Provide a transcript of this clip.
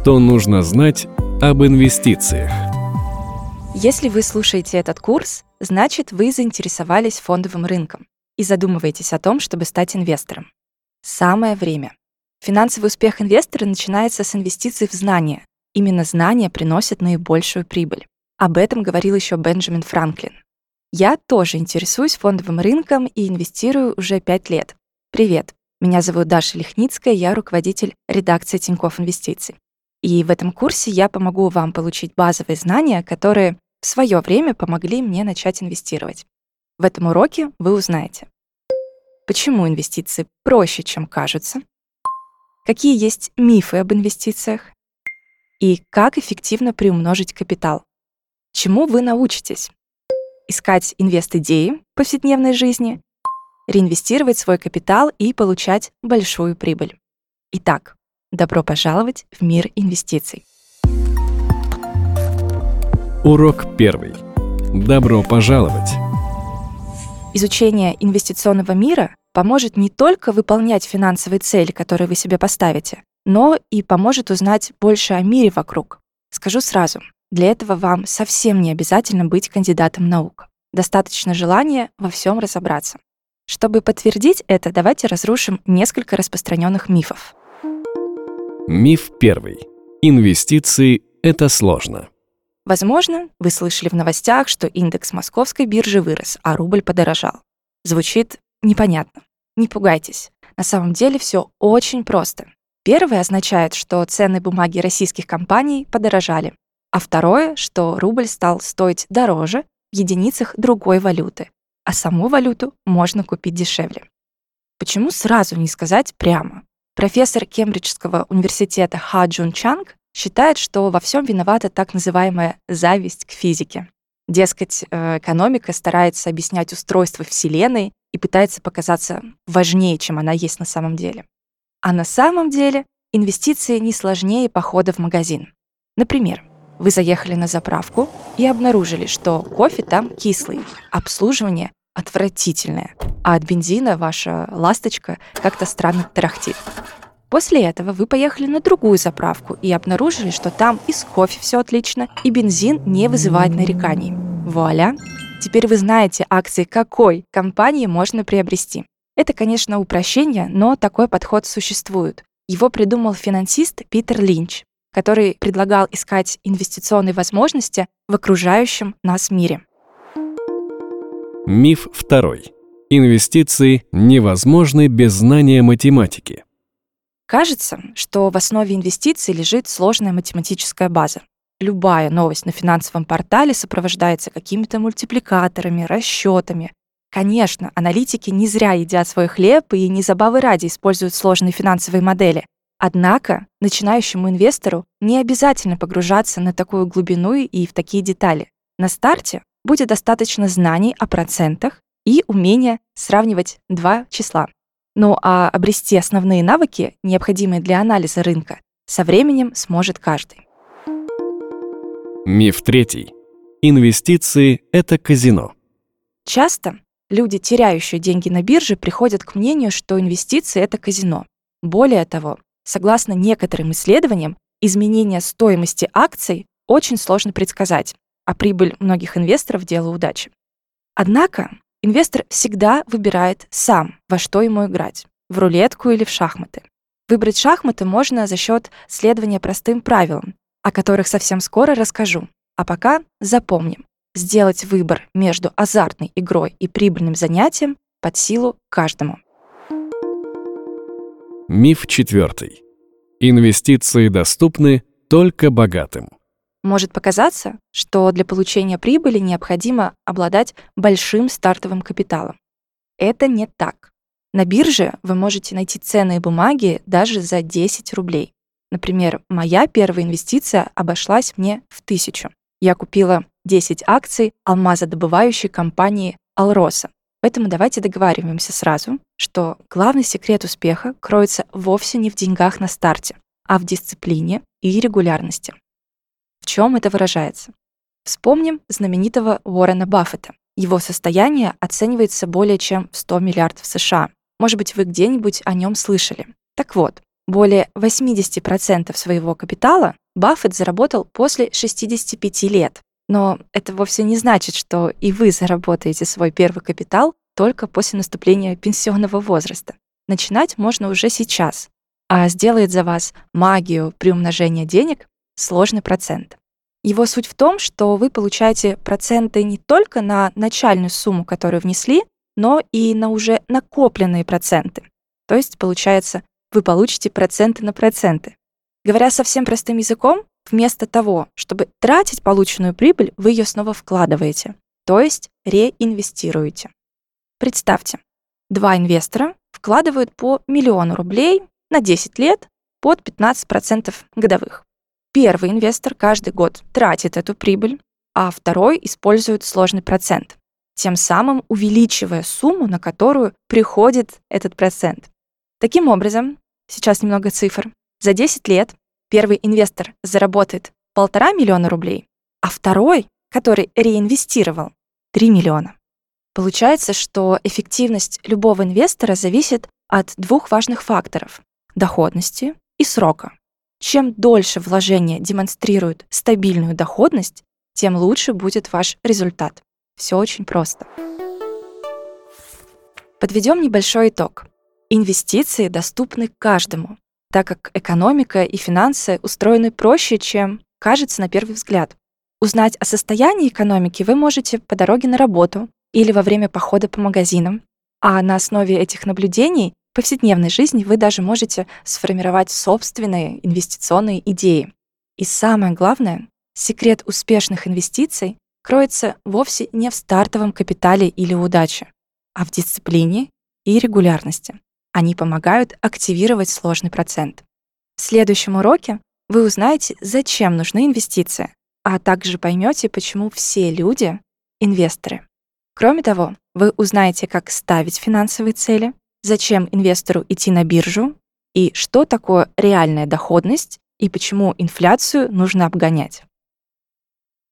Что нужно знать об инвестициях? Если вы слушаете этот курс, значит, вы заинтересовались фондовым рынком и задумываетесь о том, чтобы стать инвестором. Самое время. Финансовый успех инвестора начинается с инвестиций в знания. Именно знания приносят наибольшую прибыль. Об этом говорил еще Бенджамин Франклин. Я тоже интересуюсь фондовым рынком и инвестирую уже пять лет. Привет, меня зовут Даша Лихницкая, я руководитель редакции Тинькофф Инвестиций. И в этом курсе я помогу вам получить базовые знания, которые в свое время помогли мне начать инвестировать. В этом уроке вы узнаете, почему инвестиции проще, чем кажутся, какие есть мифы об инвестициях и как эффективно приумножить капитал. Чему вы научитесь? Искать инвест-идеи в повседневной жизни, реинвестировать свой капитал и получать большую прибыль. Итак, добро пожаловать в мир инвестиций. Урок первый. Добро пожаловать. Изучение инвестиционного мира поможет не только выполнять финансовые цели, которые вы себе поставите, но и поможет узнать больше о мире вокруг. Скажу сразу, для этого вам совсем не обязательно быть кандидатом наук. Достаточно желания во всем разобраться. Чтобы подтвердить это, давайте разрушим несколько распространенных мифов. Миф первый. Инвестиции – это сложно. Возможно, вы слышали в новостях, что индекс московской биржи вырос, а рубль подорожал. Звучит непонятно. Не пугайтесь. На самом деле все очень просто. Первое означает, что цены бумаги российских компаний подорожали, а второе, что рубль стал стоить дороже в единицах другой валюты, а саму валюту можно купить дешевле. Почему сразу не сказать прямо? Профессор Кембриджского университета Ха Джун Чанг считает, что во всем виновата так называемая зависть к физике. Дескать, э, экономика старается объяснять устройство Вселенной и пытается показаться важнее, чем она есть на самом деле. А на самом деле инвестиции не сложнее похода в магазин. Например, вы заехали на заправку и обнаружили, что кофе там кислый, обслуживание отвратительное, а от бензина ваша ласточка как-то странно тарахтит. После этого вы поехали на другую заправку и обнаружили, что там и с кофе все отлично, и бензин не вызывает нареканий. Вуаля! Теперь вы знаете акции какой компании можно приобрести. Это, конечно, упрощение, но такой подход существует. Его придумал финансист Питер Линч, который предлагал искать инвестиционные возможности в окружающем нас мире. Миф второй. Инвестиции невозможны без знания математики. Кажется, что в основе инвестиций лежит сложная математическая база. Любая новость на финансовом портале сопровождается какими-то мультипликаторами, расчетами. Конечно, аналитики не зря едят свой хлеб и не забавы ради используют сложные финансовые модели. Однако начинающему инвестору не обязательно погружаться на такую глубину и в такие детали. На старте будет достаточно знаний о процентах и умения сравнивать два числа. Ну а обрести основные навыки, необходимые для анализа рынка, со временем сможет каждый. Миф третий. Инвестиции – это казино. Часто люди, теряющие деньги на бирже, приходят к мнению, что инвестиции – это казино. Более того, согласно некоторым исследованиям, изменение стоимости акций очень сложно предсказать, а прибыль многих инвесторов – дело удачи. Однако инвестор всегда выбирает сам, во что ему играть – в рулетку или в шахматы. Выбрать шахматы можно за счет следования простым правилам, о которых совсем скоро расскажу. А пока запомним, сделать выбор между азартной игрой и прибыльным занятием под силу каждому. Миф четвертый. Инвестиции доступны только богатым. Может показаться, что для получения прибыли необходимо обладать большим стартовым капиталом. Это не так. На бирже вы можете найти ценные бумаги даже за 10 рублей. Например, моя первая инвестиция обошлась мне в тысячу. Я купила 10 акций алмазодобывающей компании «Алроса». Поэтому давайте договариваемся сразу, что главный секрет успеха кроется вовсе не в деньгах на старте, а в дисциплине и регулярности чем это выражается? Вспомним знаменитого Уоррена Баффета. Его состояние оценивается более чем в 100 миллиардов США. Может быть, вы где-нибудь о нем слышали. Так вот, Более 80% своего капитала Баффет заработал после 65 лет. Но это вовсе не значит, что и вы заработаете свой первый капитал только после наступления пенсионного возраста. Начинать можно уже сейчас, а сделает за вас магию приумножения денег сложный процент. Его суть в том, что вы получаете проценты не только на начальную сумму, которую внесли, но и на уже накопленные проценты. То есть, получается, вы получите проценты на проценты. Говоря совсем простым языком, вместо того, чтобы тратить полученную прибыль, вы ее снова вкладываете, то есть реинвестируете. Представьте, два инвестора вкладывают по миллиону рублей на 10 лет под 15% годовых. Первый инвестор каждый год тратит эту прибыль, а второй использует сложный процент, тем самым увеличивая сумму, на которую приходит этот процент. Таким образом, сейчас немного цифр. За 10 лет первый инвестор заработает полтора миллиона рублей, а второй, который реинвестировал, 3 миллиона. Получается, что эффективность любого инвестора зависит от двух важных факторов – доходности и срока. Чем дольше вложение демонстрирует стабильную доходность, тем лучше будет ваш результат. Все очень просто. Подведем небольшой итог. Инвестиции доступны каждому, так как экономика и финансы устроены проще, чем кажется на первый взгляд. Узнать о состоянии экономики вы можете по дороге на работу или во время похода по магазинам, а на основе этих наблюдений повседневной жизни вы даже можете сформировать собственные инвестиционные идеи. И самое главное, секрет успешных инвестиций кроется вовсе не в стартовом капитале или удаче, а в дисциплине и регулярности. Они помогают активировать сложный процент. В следующем уроке вы узнаете, зачем нужны инвестиции, а также поймете, почему все люди — инвесторы. Кроме того, вы узнаете, как ставить финансовые цели, зачем инвестору идти на биржу и что такое реальная доходность и почему инфляцию нужно обгонять.